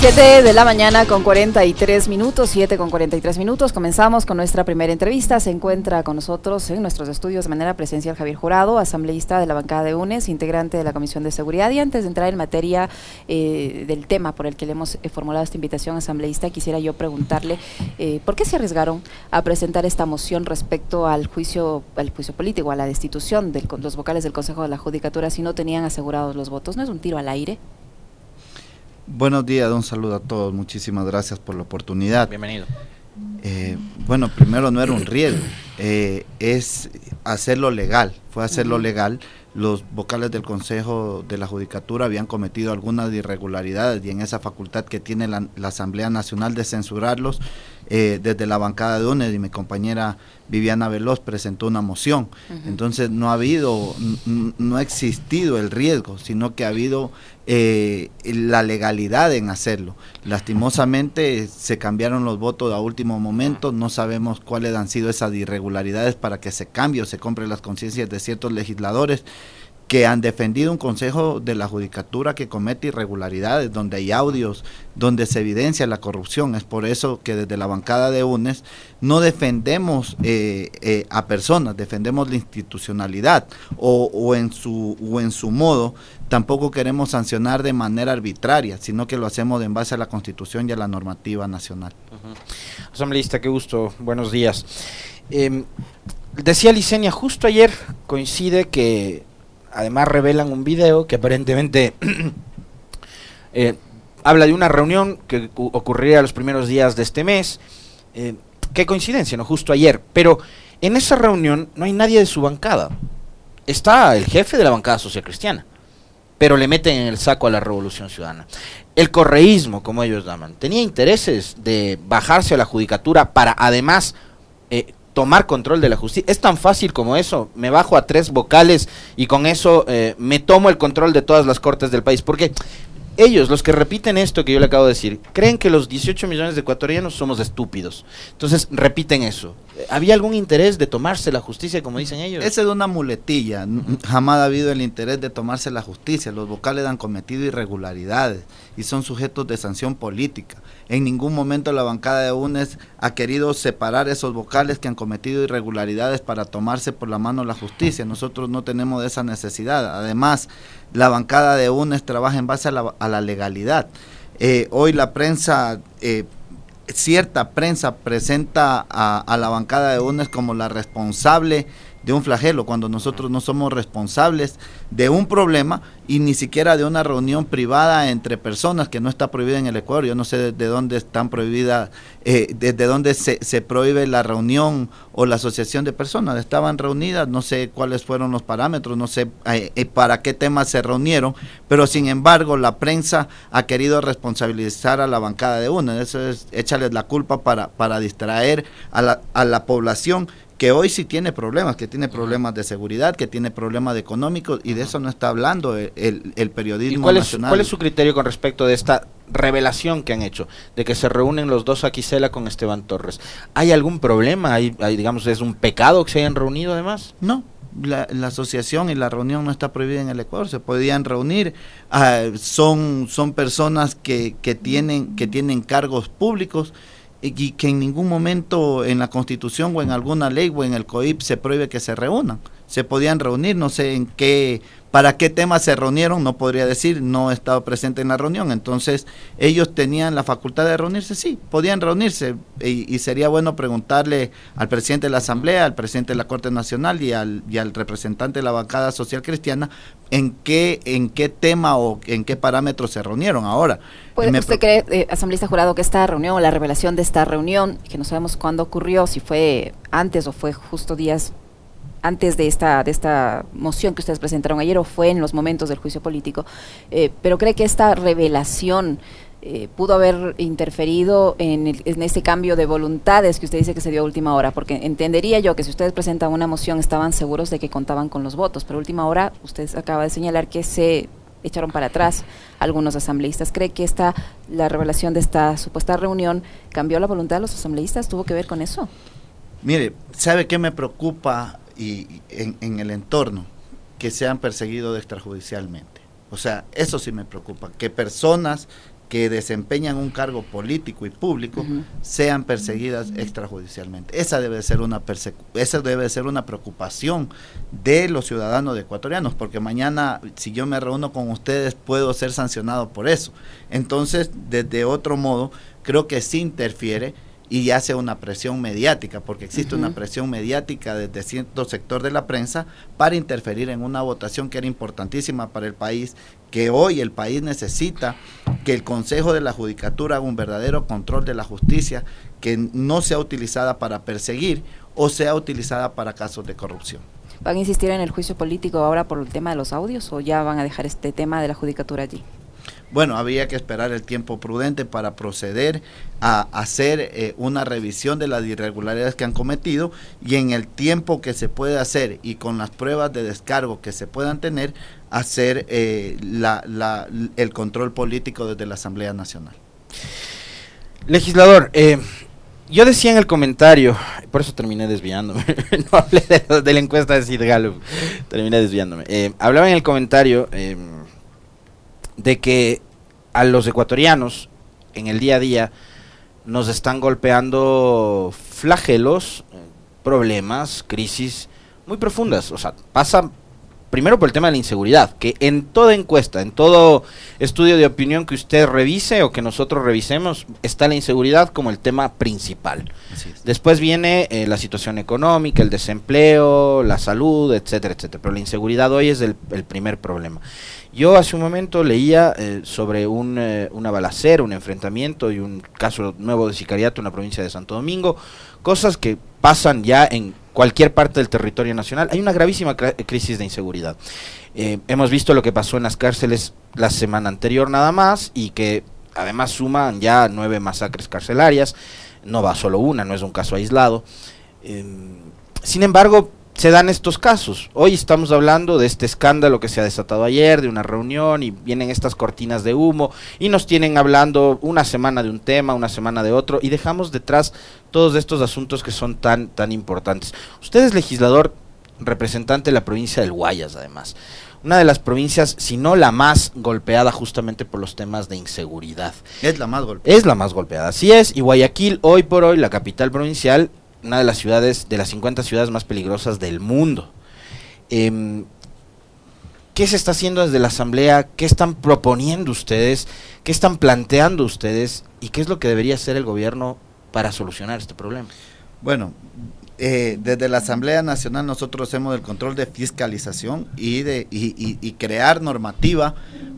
7 de la mañana con 43 minutos, 7 con 43 minutos. Comenzamos con nuestra primera entrevista. Se encuentra con nosotros en nuestros estudios de manera presencial Javier Jurado, asambleísta de la bancada de UNES, integrante de la Comisión de Seguridad. Y antes de entrar en materia eh, del tema por el que le hemos eh, formulado esta invitación, asambleísta, quisiera yo preguntarle eh, por qué se arriesgaron a presentar esta moción respecto al juicio, al juicio político, a la destitución de los vocales del Consejo de la Judicatura si no tenían asegurados los votos. ¿No es un tiro al aire? Buenos días, un saludo a todos. Muchísimas gracias por la oportunidad. Bienvenido. Eh, bueno, primero no era un riesgo, eh, es hacerlo legal, fue hacerlo legal. Los vocales del Consejo de la Judicatura habían cometido algunas irregularidades y en esa facultad que tiene la, Asamblea Nacional de censurarlos, eh, desde la bancada de UNED y mi compañera Viviana Veloz presentó una moción. Entonces no ha habido, no ha existido el riesgo, sino que ha habido eh, la legalidad en hacerlo. Lastimosamente se cambiaron los votos a último momento, no sabemos cuáles han sido esas irregularidades para que se cambie o se compre las conciencias de ciertos legisladores que han defendido un consejo de la judicatura que comete irregularidades, donde hay audios, donde se evidencia la corrupción. Es por eso que desde la bancada de UNES no defendemos eh, eh, a personas, defendemos la institucionalidad o, en su, o en su modo. Tampoco queremos sancionar de manera arbitraria, sino que lo hacemos en base a la Constitución y a la normativa nacional. Asambleísta, qué gusto. Buenos días. Em, decía Licenia, justo ayer coincide que además revelan un video que aparentemente eh, habla de una reunión que ocurriría los primeros días de este mes. Eh, qué coincidencia, ¿no? Justo ayer. Pero en esa reunión no hay nadie de su bancada. Está el jefe de la bancada social cristiana, pero le meten en el saco a la revolución ciudadana. El correísmo, como ellos llaman, tenía intereses de bajarse a la judicatura para además eh, tomar control de la justicia. Es tan fácil como eso. Me bajo a tres vocales y con eso eh, me tomo el control de todas las cortes del país. Porque ellos, los que repiten esto que yo le acabo de decir, creen que los 18 millones de ecuatorianos somos estúpidos. Entonces repiten eso. ¿Había algún interés de tomarse la justicia, como dicen ellos? Esa es una muletilla. Jamás ha habido el interés de tomarse la justicia. Los vocales han cometido irregularidades y son sujetos de sanción política. En ningún momento la bancada de UNES ha querido separar esos vocales que han cometido irregularidades para tomarse por la mano la justicia. Nosotros no tenemos esa necesidad. Además, la bancada de UNES trabaja en base a la, legalidad. Eh, hoy la prensa... Eh, cierta prensa presenta a, la bancada de UNES como la responsable de un flagelo, cuando nosotros no somos responsables de un problema y ni siquiera de una reunión privada entre personas que no está prohibida en el Ecuador. Yo no sé de, dónde están prohibidas, eh, desde dónde se, se, prohíbe la reunión o la asociación de personas. Estaban reunidas, no sé cuáles fueron los parámetros, no sé eh, eh, para qué temas se reunieron, pero sin embargo la prensa ha querido responsabilizar a la bancada de UNES. Eso es échales la culpa para, para distraer a la, a la población que hoy sí tiene problemas, que tiene problemas de seguridad, que tiene problemas económicos, y de eso no está hablando el, periodismo cuál nacional. Es, ¿Cuál es su criterio con respecto de esta revelación que han hecho, de que se reúnen los dos Aquisela con Esteban Torres? ¿Hay algún problema? ¿Hay, digamos, es un pecado que se hayan reunido además? No, la, asociación y la reunión no está prohibida en el Ecuador, se podían reunir, ah, son, son personas que, que, tienen, que tienen cargos públicos y que en ningún momento en la Constitución o en alguna ley o en el COIP se prohíbe que se reúnan. Se podían reunir, no sé en qué ¿Para qué temas se reunieron? No podría decir, no he estado presente en la reunión. Entonces, ellos tenían la facultad de reunirse, sí, podían reunirse. Y, sería bueno preguntarle al presidente de la Asamblea, al presidente de la Corte Nacional y al, y al representante de la bancada social cristiana en qué, en qué tema o en qué parámetros se reunieron. Ahora, ¿Puede, ¿Usted cree, eh, asambleísta jurado, que esta reunión o la revelación de esta reunión, que no sabemos cuándo ocurrió, si fue antes o fue justo días antes de esta, de esta moción que ustedes presentaron ayer o fue en los momentos del juicio político, eh, pero cree que esta revelación eh, pudo haber interferido en, en, este cambio de voluntades que usted dice que se dio a última hora, porque entendería yo que si ustedes presentan una moción estaban seguros de que contaban con los votos, pero a última hora usted acaba de señalar que se echaron para atrás algunos asambleístas. ¿Cree que esta, la revelación de esta supuesta reunión cambió la voluntad de los asambleístas? ¿Tuvo que ver con eso? Mire, ¿sabe qué me preocupa y, en, el entorno que sean perseguidos extrajudicialmente. O sea, eso sí me preocupa, que personas que desempeñan un cargo político y público sean perseguidas extrajudicialmente. Esa debe ser una esa debe ser una preocupación de los ciudadanos ecuatorianos, porque mañana si yo me reúno con ustedes puedo ser sancionado por eso. Entonces, desde otro modo, creo que sí interfiere y hace una presión mediática, porque existe una presión mediática desde cierto sector de la prensa para interferir en una votación que era importantísima para el país, que hoy el país necesita que el Consejo de la Judicatura haga un verdadero control de la justicia, que no sea utilizada para perseguir o sea utilizada para casos de corrupción. ¿Van a insistir en el juicio político ahora por el tema de los audios o ya van a dejar este tema de la judicatura allí? Bueno, había que esperar el tiempo prudente para proceder a hacer eh, una revisión de las irregularidades que han cometido y en el tiempo que se puede hacer y con las pruebas de descargo que se puedan tener, hacer eh, el control político desde la Asamblea Nacional. Legislador, eh, yo decía en el comentario, por eso terminé desviándome, no hablé de, la encuesta de Sid Gallup, terminé desviándome. hablaba en el comentario de que a los ecuatorianos en el día a día nos están golpeando flagelos, problemas, crisis muy profundas. O sea, pasa primero por el tema de la inseguridad, que en toda encuesta, en todo estudio de opinión que usted revise o que nosotros revisemos, está la inseguridad como el tema principal. Después viene eh, la situación económica, el desempleo, la salud, etcétera, etcétera. Pero la inseguridad hoy es el, primer problema. Yo hace un momento leía eh, sobre un, eh, un enfrentamiento y un caso nuevo de sicariato en la provincia de Santo Domingo, cosas que pasan ya en cualquier parte del territorio nacional. Hay una gravísima crisis de inseguridad. Eh, hemos visto lo que pasó en las cárceles la semana anterior nada más y que además suman ya nueve masacres carcelarias. No va solo una, no es un caso aislado. Em, sin embargo, se dan estos casos. Hoy estamos hablando de este escándalo que se ha desatado ayer, de una reunión, y vienen estas cortinas de humo, y nos tienen hablando una semana de un tema, una semana de otro, y dejamos detrás todos estos asuntos que son tan, tan importantes. Usted es legislador representante de la provincia del Guayas, además. Una de las provincias, si no la más golpeada justamente por los temas de inseguridad. Es la más golpeada. Es la más golpeada, así es. Y Guayaquil, hoy por hoy, la capital provincial, una de las ciudades, de las 50 ciudades más peligrosas del mundo. Em, ¿Qué se está haciendo desde la Asamblea? ¿Qué están proponiendo ustedes? ¿Qué están planteando ustedes? ¿Y qué es lo que debería hacer el gobierno para solucionar este problema? Bueno, eh, desde la Asamblea Nacional nosotros hacemos el control de fiscalización y, de, y crear normativa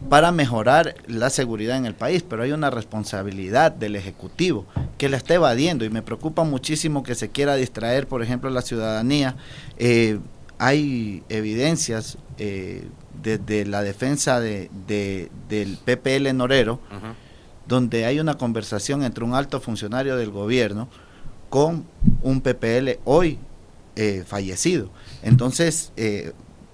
para mejorar la seguridad en el país, pero hay una responsabilidad del Ejecutivo que la está evadiendo y me preocupa muchísimo que se quiera distraer, por ejemplo, la ciudadanía. Eh, hay evidencias eh, desde la defensa de, del PPL Norero, donde hay una conversación entre un alto funcionario del gobierno con un PPL hoy eh, fallecido. Entonces,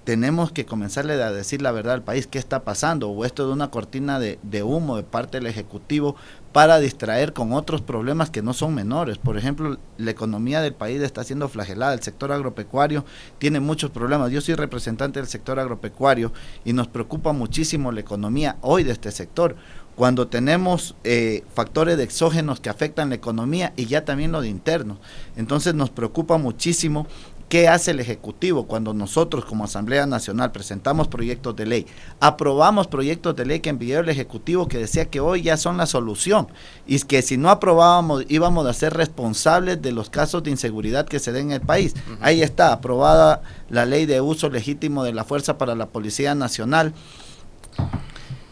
tenemos que comenzarle a decir la verdad al país qué está pasando, o esto de una cortina de, humo de parte del Ejecutivo para distraer con otros problemas que no son menores. Por ejemplo, la economía del país está siendo flagelada, el sector agropecuario tiene muchos problemas. Yo soy representante del sector agropecuario y nos preocupa muchísimo la economía hoy de este sector cuando tenemos eh, factores de exógenos que afectan la economía y ya también lo de internos. Entonces nos preocupa muchísimo ¿Qué hace el Ejecutivo cuando nosotros como Asamblea Nacional presentamos proyectos de ley? Aprobamos proyectos de ley que envió el Ejecutivo que decía que hoy ya son la solución y que si no aprobábamos íbamos a ser responsables de los casos de inseguridad que se den en el país. Ahí está, aprobada la ley de uso legítimo de la fuerza para la Policía Nacional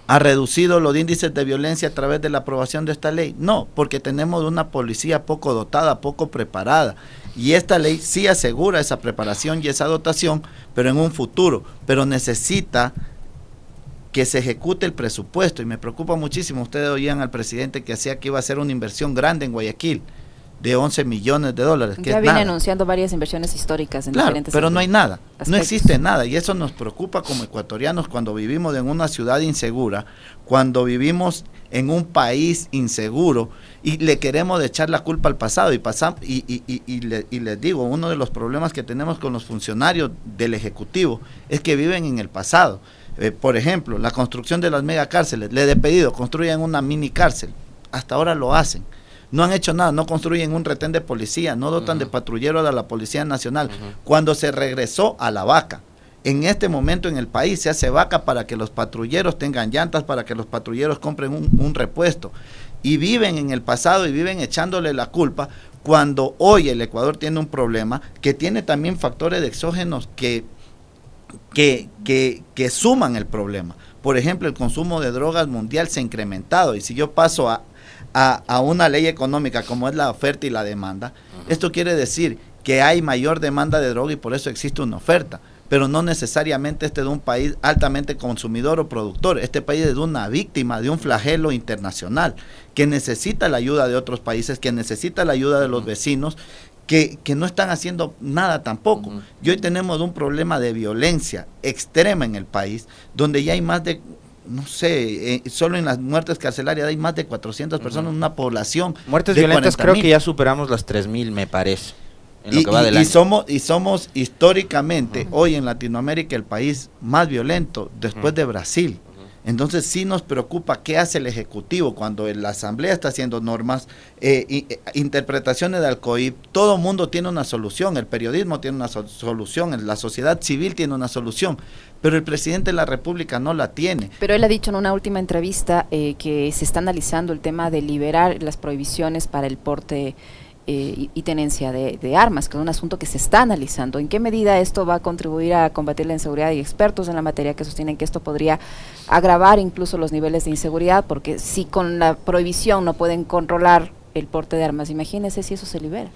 ha reducido los índices de violencia a través de la aprobación de esta ley? No, porque tenemos una policía poco dotada, poco preparada. Y esta ley sí asegura esa preparación y esa dotación, pero en un futuro. Pero necesita que se ejecute el presupuesto. Y me preocupa muchísimo. Ustedes oían al presidente que hacía que iba a hacer una inversión grande en Guayaquil de 11 millones de dólares. Que ya viene anunciando varias inversiones históricas en claro, pero no hay nada, no existe nada y eso nos preocupa como ecuatorianos cuando vivimos en una ciudad insegura, cuando vivimos en un país inseguro y le queremos echar la culpa al pasado y pasamos y, y, y, y, les digo, uno de los problemas que tenemos con los funcionarios del Ejecutivo es que viven en el pasado. Eh, por ejemplo, la construcción de las megacárceles. Le he pedido, construyan una mini cárcel. Hasta ahora lo hacen. No han hecho nada, no construyen un retén de policía, no dotan de patrulleros a la Policía Nacional. Cuando se regresó a la vaca, en este momento en el país se hace vaca para que los patrulleros tengan llantas, para que los patrulleros compren un, un repuesto. Y viven en el pasado y viven echándole la culpa cuando hoy el Ecuador tiene un problema que tiene también factores de exógenos que que, que, que suman el problema. Por ejemplo, el consumo de drogas mundial se ha incrementado y si yo paso a, a, una ley económica como es la oferta y la demanda, esto quiere decir que hay mayor demanda de droga y por eso existe una oferta. Pero no necesariamente este de un país altamente consumidor o productor. Este país es de una víctima de un flagelo internacional que necesita la ayuda de otros países, que necesita la ayuda de los vecinos que, no están haciendo nada tampoco. Y hoy tenemos un problema de violencia extrema en el país, donde ya hay más de, no sé, eh, solo en las muertes carcelarias hay más de 400 personas, una población. Muertes violentas creo que ya superamos las 3.000, me parece. y, y, somos y somos históricamente hoy en Latinoamérica el país más violento después de Brasil. Entonces sí nos preocupa qué hace el Ejecutivo cuando la Asamblea está haciendo normas, eh, eh, interpretaciones del COIP, todo mundo tiene una solución, el periodismo tiene una solución, la sociedad civil tiene una solución, pero el presidente de la República no la tiene. Pero él ha dicho en una última entrevista eh, que se está analizando el tema de liberar las prohibiciones para el porte eh, y, tenencia de, armas, que es un asunto que se está analizando. ¿En qué medida esto va a contribuir a combatir la inseguridad? y expertos en la materia que sostienen que esto podría agravar incluso los niveles de inseguridad, porque si con la prohibición no pueden controlar el porte de armas, imagínense si eso se libera.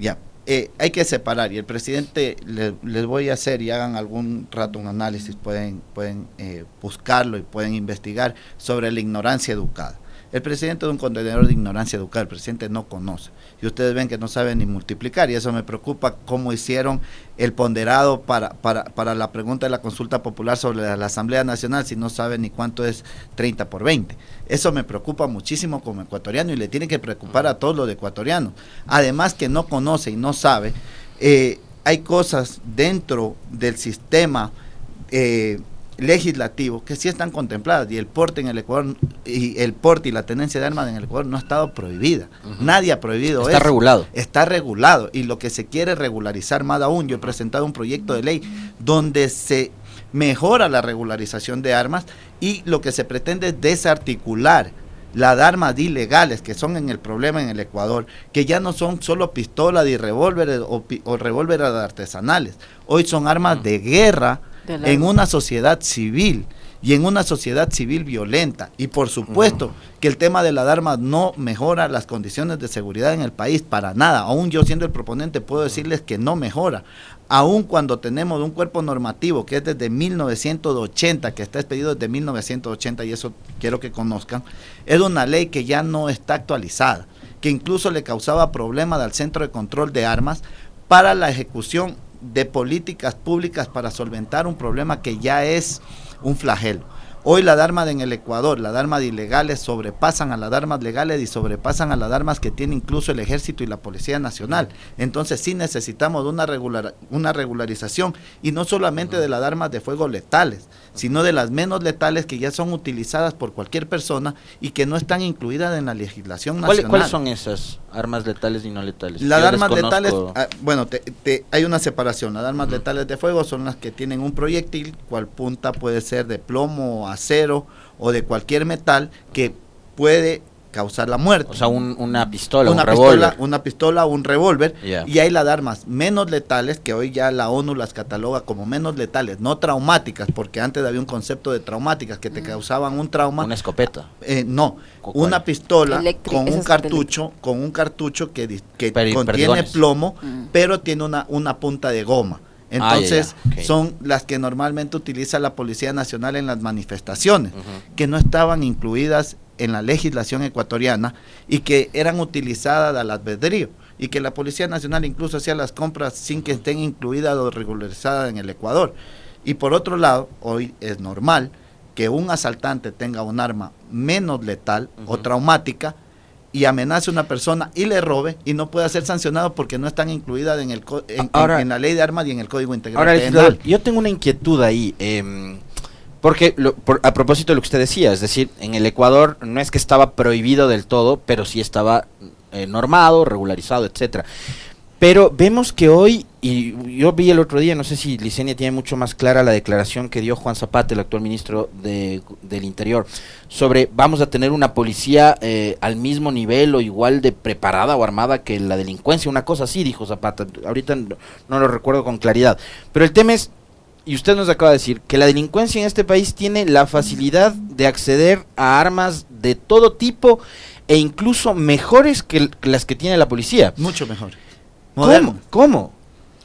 Ya, eh, hay que separar y el presidente les voy a hacer y hagan algún rato un análisis, pueden, pueden eh, buscarlo y pueden investigar sobre la ignorancia educada. El presidente es un contenedor de ignorancia educada, el presidente no conoce. Y ustedes ven que no sabe ni multiplicar y eso me preocupa cómo hicieron el ponderado para, para, para la pregunta de la consulta popular sobre la, Asamblea Nacional si no sabe ni cuánto es 30 por 20. Eso me preocupa muchísimo como ecuatoriano y le tiene que preocupar a todos los ecuatorianos. Además que no conoce y no sabe, eh, hay cosas dentro del sistema eh, legislativo que sí están contempladas y el porte en el Ecuador y el porte y la tenencia de armas en el Ecuador no ha estado prohibida. Nadie ha prohibido está regulado. Está regulado. Y lo que se quiere regularizar más aún, yo he presentado un proyecto de ley donde se mejora la regularización de armas y lo que se pretende es desarticular las armas ilegales que son en el problema en el Ecuador, que ya no son solo pistolas y revólveres o, o revólveres artesanales, hoy son armas de guerra en una sociedad civil y en una sociedad civil violenta. Y por supuesto que el tema de las armas no mejora las condiciones de seguridad en el país para nada. Aún yo siendo el proponente puedo decirles que no mejora. Aún cuando tenemos un cuerpo normativo que es desde 1980, que está expedido desde 1980 y eso quiero que conozcan, es una ley que ya no está actualizada, que incluso le causaba problemas al Centro de Control de Armas para la ejecución de políticas públicas para solventar un problema que ya es un flagelo. Hoy la armas en el Ecuador, las armas ilegales sobrepasan a las armas legales y sobrepasan a las armas que tiene incluso el Ejército y la Policía Nacional. Entonces sí necesitamos una, regular, una regularización y no solamente de las armas de fuego letales, sino de las menos letales que ya son utilizadas por cualquier persona y que no están incluidas en la legislación nacional. ¿Cuáles son esas armas letales y no letales? Las armas letales, ah, bueno, hay una separación. Las armas letales de fuego son las que tienen un proyectil, cual punta puede ser de plomo acero o de cualquier metal que puede causar la muerte. O sea, una pistola, una un pistola, una pistola, un revólver. Y hay las armas menos letales, que hoy ya la ONU las cataloga como menos letales, no traumáticas, porque antes había un concepto de traumáticas que te mm. causaban un trauma. Una escopeta. Eh, no, una pistola con un cartucho, con un cartucho que, que contiene plomo, mm. pero tiene una, una punta de goma. Ah, Entonces, son las que normalmente utiliza la Policía Nacional en las manifestaciones, que no estaban incluidas en la legislación ecuatoriana y que eran utilizadas al albedrío y que la Policía Nacional incluso hacía las compras sin que estén incluidas o regularizadas en el Ecuador. Y por otro lado, hoy es normal que un asaltante tenga un arma menos letal o traumática y amenace a una persona y le robe y no pueda ser sancionado porque no están incluidas en, el en, la ley de armas y en el Código Integral ahora, Yo tengo una inquietud ahí. Eh, Porque a propósito de lo que usted decía, es decir, en el Ecuador no es que estaba prohibido del todo, pero sí estaba eh, normado, regularizado, etcétera. Pero vemos que hoy, y yo vi el otro día, no sé si Licenia tiene mucho más clara la declaración que dio Juan Zapata, el actual ministro de, del Interior, sobre vamos a tener una policía eh, al mismo nivel o igual de preparada o armada que la delincuencia, una cosa así, dijo Zapata. Ahorita no lo recuerdo con claridad. Pero el tema es, y usted nos acaba de decir, que la delincuencia en este país tiene la facilidad de acceder a armas de todo tipo e incluso mejores que las que tiene la policía. Mucho mejor. ¿Cómo? ¿Cómo?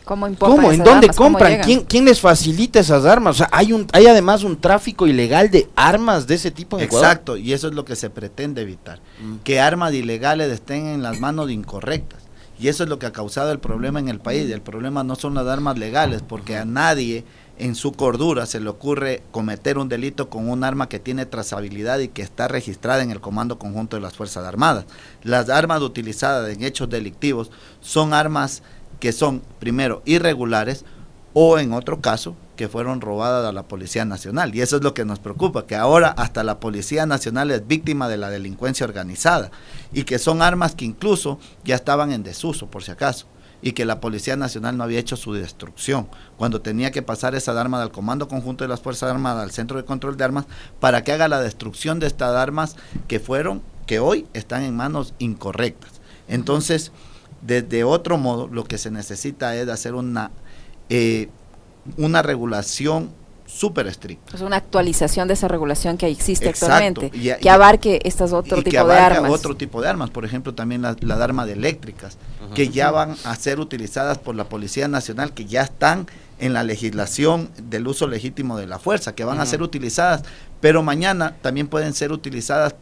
¿Cómo, ¿Cómo? ¿En dónde compran? ¿Quién, ¿Quién, les facilita esas armas? O sea, hay, un, hay además un tráfico ilegal de armas de ese tipo en Exacto, y eso es lo que se pretende evitar. Mm. Que armas ilegales estén en las manos de incorrectas. Y eso es lo que ha causado el problema en el país. El problema no son las armas legales, porque a nadie en su cordura se le ocurre cometer un delito con un arma que tiene trazabilidad y que está registrada en el Comando Conjunto de las Fuerzas Armadas. Las armas utilizadas en hechos delictivos son armas que son, primero, irregulares o en otro caso, que fueron robadas a la Policía Nacional. Y eso es lo que nos preocupa, que ahora hasta la Policía Nacional es víctima de la delincuencia organizada y que son armas que incluso ya estaban en desuso, por si acaso y que la Policía Nacional no había hecho su destrucción, cuando tenía que pasar esa arma del Comando Conjunto de las Fuerzas Armadas al Centro de Control de Armas para que haga la destrucción de estas armas que fueron, que hoy están en manos incorrectas. Entonces, desde otro modo, lo que se necesita es hacer una, eh, una regulación súper estricto. Es una actualización de esa regulación que existe actualmente, que abarque estas otro tipo de armas. otro tipo de armas, por ejemplo, también las la armas eléctricas, que ya van a ser utilizadas por la Policía Nacional, que ya están en la legislación del uso legítimo de la fuerza, que van a ser utilizadas, pero mañana también pueden ser utilizadas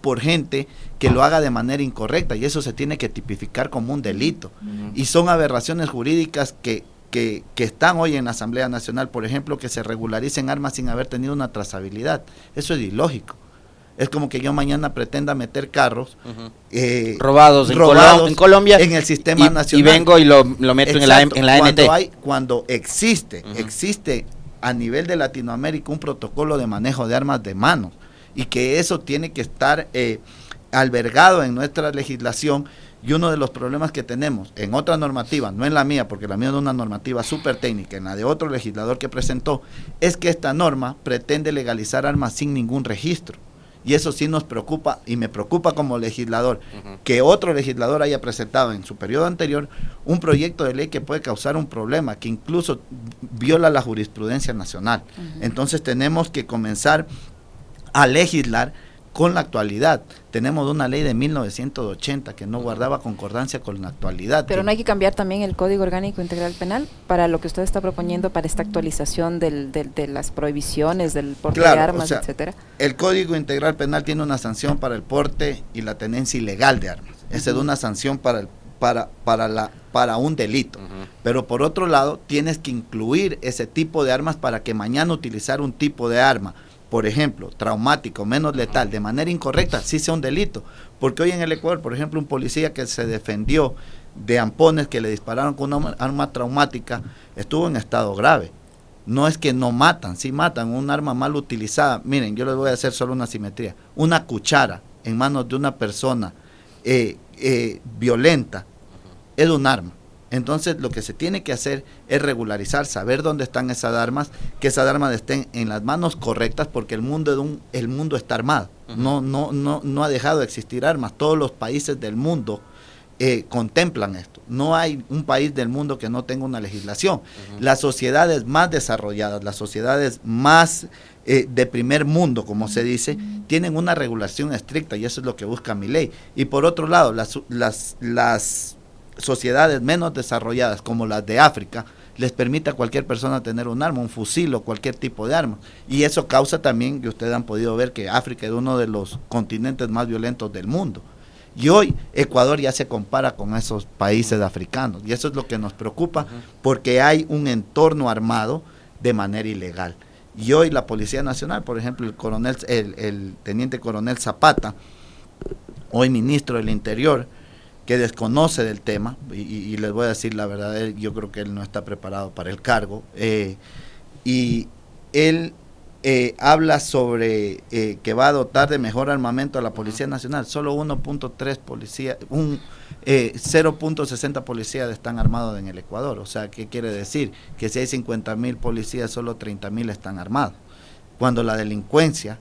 por gente que lo haga de manera incorrecta y eso se tiene que tipificar como un delito. Y son aberraciones jurídicas que que, están hoy en la Asamblea Nacional, por ejemplo, que se regularicen armas sin haber tenido una trazabilidad. Eso es ilógico. Es como que yo mañana pretenda meter carros eh, robados, en, Colombia en el sistema nacional. Y vengo y lo, meto en la, en la cuando Hay, cuando existe, existe a nivel de Latinoamérica un protocolo de manejo de armas de mano y que eso tiene que estar eh, albergado en nuestra legislación y uno de los problemas que tenemos en otra normativa, no en la mía, porque la mía es una normativa súper técnica, en la de otro legislador que presentó, es que esta norma pretende legalizar armas sin ningún registro. Y eso sí nos preocupa y me preocupa como legislador que otro legislador haya presentado en su periodo anterior un proyecto de ley que puede causar un problema, que incluso viola la jurisprudencia nacional. Entonces tenemos que comenzar a legislar con la actualidad. Tenemos una ley de 1980 que no guardaba concordancia con la actualidad. Pero no hay que cambiar también el Código Orgánico Integral Penal para lo que usted está proponiendo para esta actualización del, de las prohibiciones del porte de armas, etcétera. El Código Integral Penal tiene una sanción para el porte y la tenencia ilegal de armas. Esa es una sanción para el para, para, la, para un delito. Pero por otro lado, tienes que incluir ese tipo de armas para que mañana utilizar un tipo de arma por ejemplo, traumático, menos letal, de manera incorrecta, sí sea un delito. Porque hoy en el Ecuador, por ejemplo, un policía que se defendió de ampones que le dispararon con una arma traumática, estuvo en estado grave. No es que no matan, sí matan, un arma mal utilizada. Miren, yo les voy a hacer solo una simetría. Una cuchara en manos de una persona eh, eh, violenta es un arma entonces lo que se tiene que hacer es regularizar, saber dónde están esas armas, que esas armas estén en las manos correctas, porque el mundo, un, el mundo está armado. no, no, no, no ha dejado de existir armas. Todos los países del mundo eh, contemplan esto. No hay un país del mundo que no tenga una legislación. Las sociedades más desarrolladas, las sociedades más eh, de primer mundo, como se dice, tienen una regulación estricta y eso es lo que busca mi ley. Y por otro lado, las, las, las sociedades menos desarrolladas como las de África les permite a cualquier persona tener un arma, un fusil o cualquier tipo de arma. Y eso causa también que ustedes han podido ver que África es uno de los continentes más violentos del mundo. Y hoy Ecuador ya se compara con esos países africanos. Y eso es lo que nos preocupa porque hay un entorno armado de manera ilegal. Y hoy la Policía Nacional, por ejemplo, el coronel, el, el teniente coronel Zapata, hoy ministro del Interior, que desconoce del tema, y, les voy a decir la verdad, yo creo que él no está preparado para el cargo, eh, y él eh, habla sobre eh, que va a dotar de mejor armamento a la Policía Nacional. Solo 1.3 policías, un 0.60 policías están armados en el Ecuador. O sea, ¿qué quiere decir? Que si hay 50 mil policías, solo 30 mil están armados. Cuando la delincuencia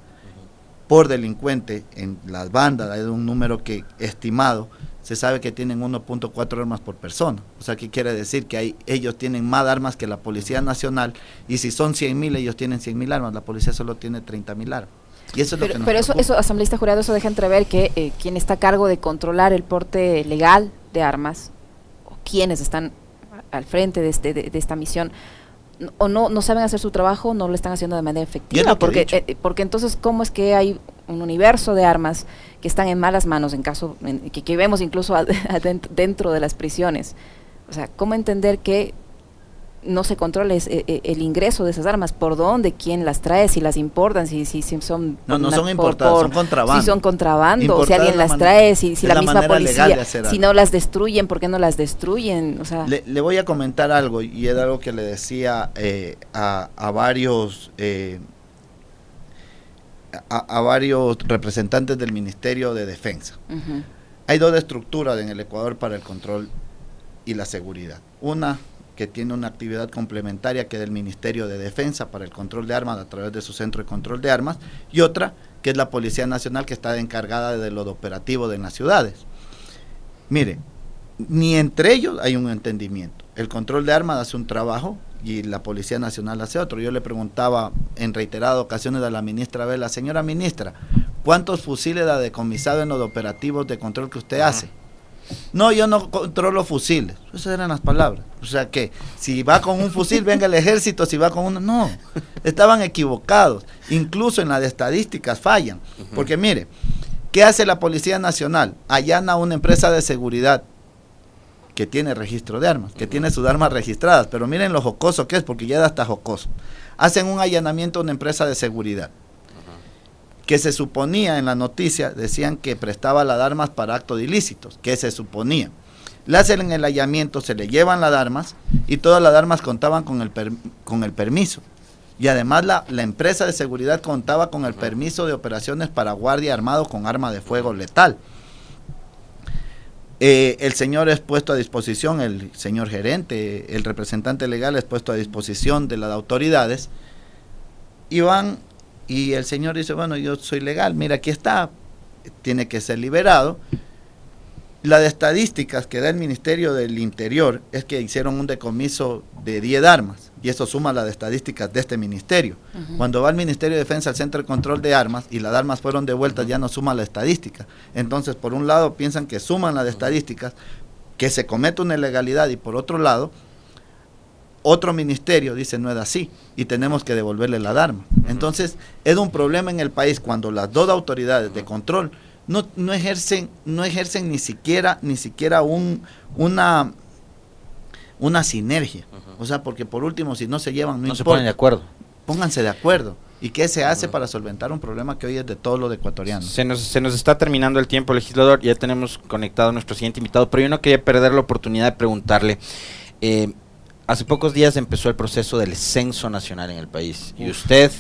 por delincuente en las bandas, hay un número que estimado, se sabe que tienen 1.4 armas por persona. O sea, ¿qué quiere decir? Que hay, ellos tienen más armas que la Policía Nacional y si son 100 mil, ellos tienen 100 mil armas, la policía solo tiene 30 mil armas. Y eso es pero, lo que pero eso, eso, asambleísta jurado, eso deja entrever que eh, quien está a cargo de controlar el porte legal de armas, o quienes están al frente de, este, de esta misión, o no, no saben hacer su trabajo, no lo están haciendo de manera efectiva. Porque, eh, porque entonces, ¿cómo es que hay un universo de armas que están en malas manos, en caso que, que, vemos incluso dentro de las prisiones? O sea, ¿cómo entender que no se controla eh, eh, el ingreso de esas armas, por dónde, quién las trae, si las importan, si, si, son... No, no son importadas, son contrabando. Si son contrabando, si alguien las trae, si, si la, misma policía, si no las destruyen, ¿por qué no las destruyen? O sea, le, voy a comentar algo, y es algo que le decía eh, a, a, varios... a, varios representantes del Ministerio de Defensa. Hay dos estructuras en el Ecuador para el control y la seguridad. Una que tiene una actividad complementaria que es del Ministerio de Defensa para el control de armas a través de su centro de control de armas, y otra que es la Policía Nacional que está encargada de lo operativo de las ciudades. Mire, ni entre ellos hay un entendimiento. El control de armas hace un trabajo y la Policía Nacional hace otro. Yo le preguntaba en reiteradas ocasiones a la ministra Vela, señora ministra, ¿cuántos fusiles ha decomisado en los operativos de control que usted hace? No, yo no controlo fusiles. Esas eran las palabras. O sea que si va con un fusil, venga el ejército, si va con uno. No, estaban equivocados. Incluso en las estadísticas fallan. Porque mire, ¿qué hace la Policía Nacional? Allana una empresa de seguridad que tiene registro de armas, que tiene sus armas registradas. Pero miren lo jocoso que es, porque ya da hasta jocoso. Hacen un allanamiento a una empresa de seguridad que se suponía en la noticia, decían que prestaba las armas para actos ilícitos, que se suponía. Le hacen el hallamiento, se le llevan las armas y todas las armas contaban con el, con el permiso. Y además la, la, empresa de seguridad contaba con el permiso de operaciones para guardia armado con arma de fuego letal. Eh, el señor es puesto a disposición, el señor gerente, el representante legal es puesto a disposición de las autoridades y van y el señor dice, bueno, yo soy legal, mira, aquí está, tiene que ser liberado. La de estadísticas que da el Ministerio del Interior es que hicieron un decomiso de 10 armas, y eso suma la de estadísticas de este ministerio. Cuando va el Ministerio de Defensa al Centro de Control de Armas y las armas fueron devueltas, ya no suma la estadística. Entonces, por un lado, piensan que suman la de estadísticas, que se comete una ilegalidad, y por otro lado, otro ministerio dice no es así y tenemos que devolverle la arma. Entonces es un problema en el país cuando las dos autoridades de control no, no ejercen no ejercen ni siquiera ni siquiera un una una sinergia. O sea, porque por último si no se llevan no, se ponen de acuerdo. Pónganse de acuerdo. ¿Y qué se hace para solventar un problema que hoy es de todos los ecuatorianos? Se nos, se nos está terminando el tiempo, legislador. Ya tenemos conectado a nuestro siguiente invitado, pero yo no quería perder la oportunidad de preguntarle. Eh, hace pocos días empezó el proceso del censo nacional en el país y usted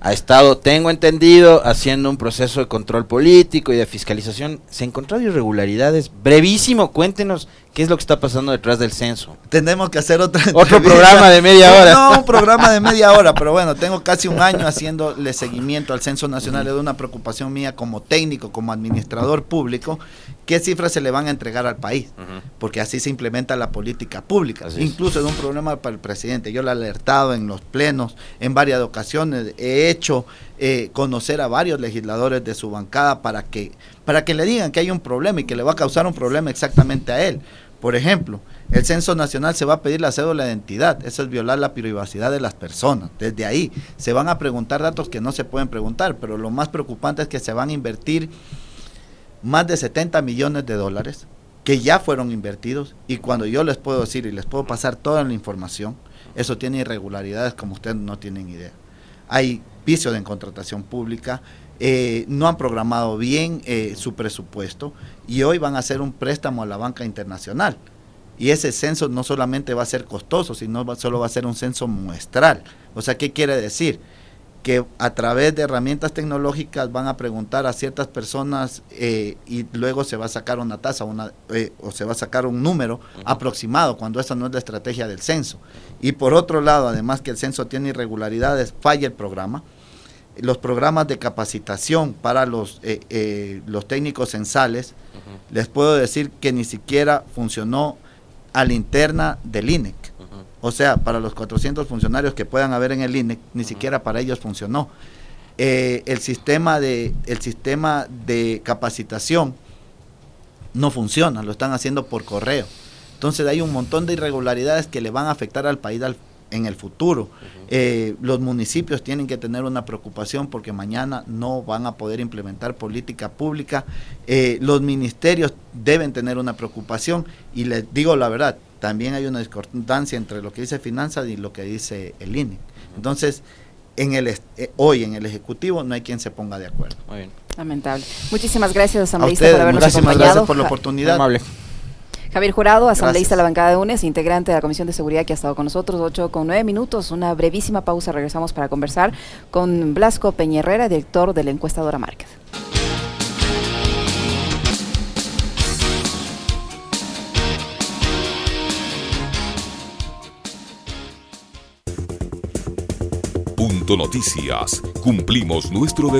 ha estado, tengo entendido, haciendo un proceso de control político y de fiscalización. ¿Se encontró irregularidades? Brevísimo, cuéntenos ¿Qué es lo que está pasando detrás del censo? Tenemos que hacer otra otro programa de media hora. No, un programa de media hora, pero bueno, tengo casi un año haciéndole seguimiento al censo nacional. Es una preocupación mía como técnico, como administrador público, qué cifras se le van a entregar al país, porque así se implementa la política pública. Incluso es un problema para el presidente. Yo lo he alertado en los plenos, en varias ocasiones, he hecho eh, conocer a varios legisladores de su bancada para que, para que le digan que hay un problema y que le va a causar un problema exactamente a él. Por ejemplo, el censo nacional se va a pedir la cédula de identidad, eso es violar la privacidad de las personas. Desde ahí se van a preguntar datos que no se pueden preguntar, pero lo más preocupante es que se van a invertir más de 70 millones de dólares que ya fueron invertidos y cuando yo les puedo decir y les puedo pasar toda la información, eso tiene irregularidades como ustedes no tienen idea. Hay vicios en contratación pública, eh, no han programado bien eh, su presupuesto y hoy van a hacer un préstamo a la banca internacional. Y ese censo no solamente va a ser costoso, sino solo va a ser un censo muestral. O sea, ¿qué quiere decir? que a través de herramientas tecnológicas van a preguntar a ciertas personas eh, y luego se va a sacar una tasa una, eh, o se va a sacar un número aproximado cuando esa no es la estrategia del censo. Y por otro lado, además que el censo tiene irregularidades, falla el programa. Los programas de capacitación para los, eh, los técnicos censales, les puedo decir que ni siquiera funcionó a la interna del INEC. O sea, para los 400 funcionarios que puedan haber en el INE, ni siquiera para ellos funcionó. Eh, el, sistema de, el sistema de capacitación no funciona, lo están haciendo por correo. Entonces hay un montón de irregularidades que le van a afectar al país en el futuro. Eh, los municipios tienen que tener una preocupación porque mañana no van a poder implementar política pública. Eh, los ministerios deben tener una preocupación y les digo la verdad, también hay una discordancia entre lo que dice Finanzas y lo que dice el INE. Entonces, en el eh, hoy en el Ejecutivo no hay quien se ponga de acuerdo. Muy bien. Lamentable. Muchísimas gracias, asambleísta, por habernos acompañado. Gracias por la oportunidad. Amable. Javier Jurado, asambleísta de la bancada de UNES, integrante de la Comisión de Seguridad que ha estado con nosotros, 8 con 9 minutos, una brevísima pausa, regresamos para conversar con Blasco Peñerrera, director de la encuestadora Márquez. Punto Noticias. Cumplimos nuestro deber.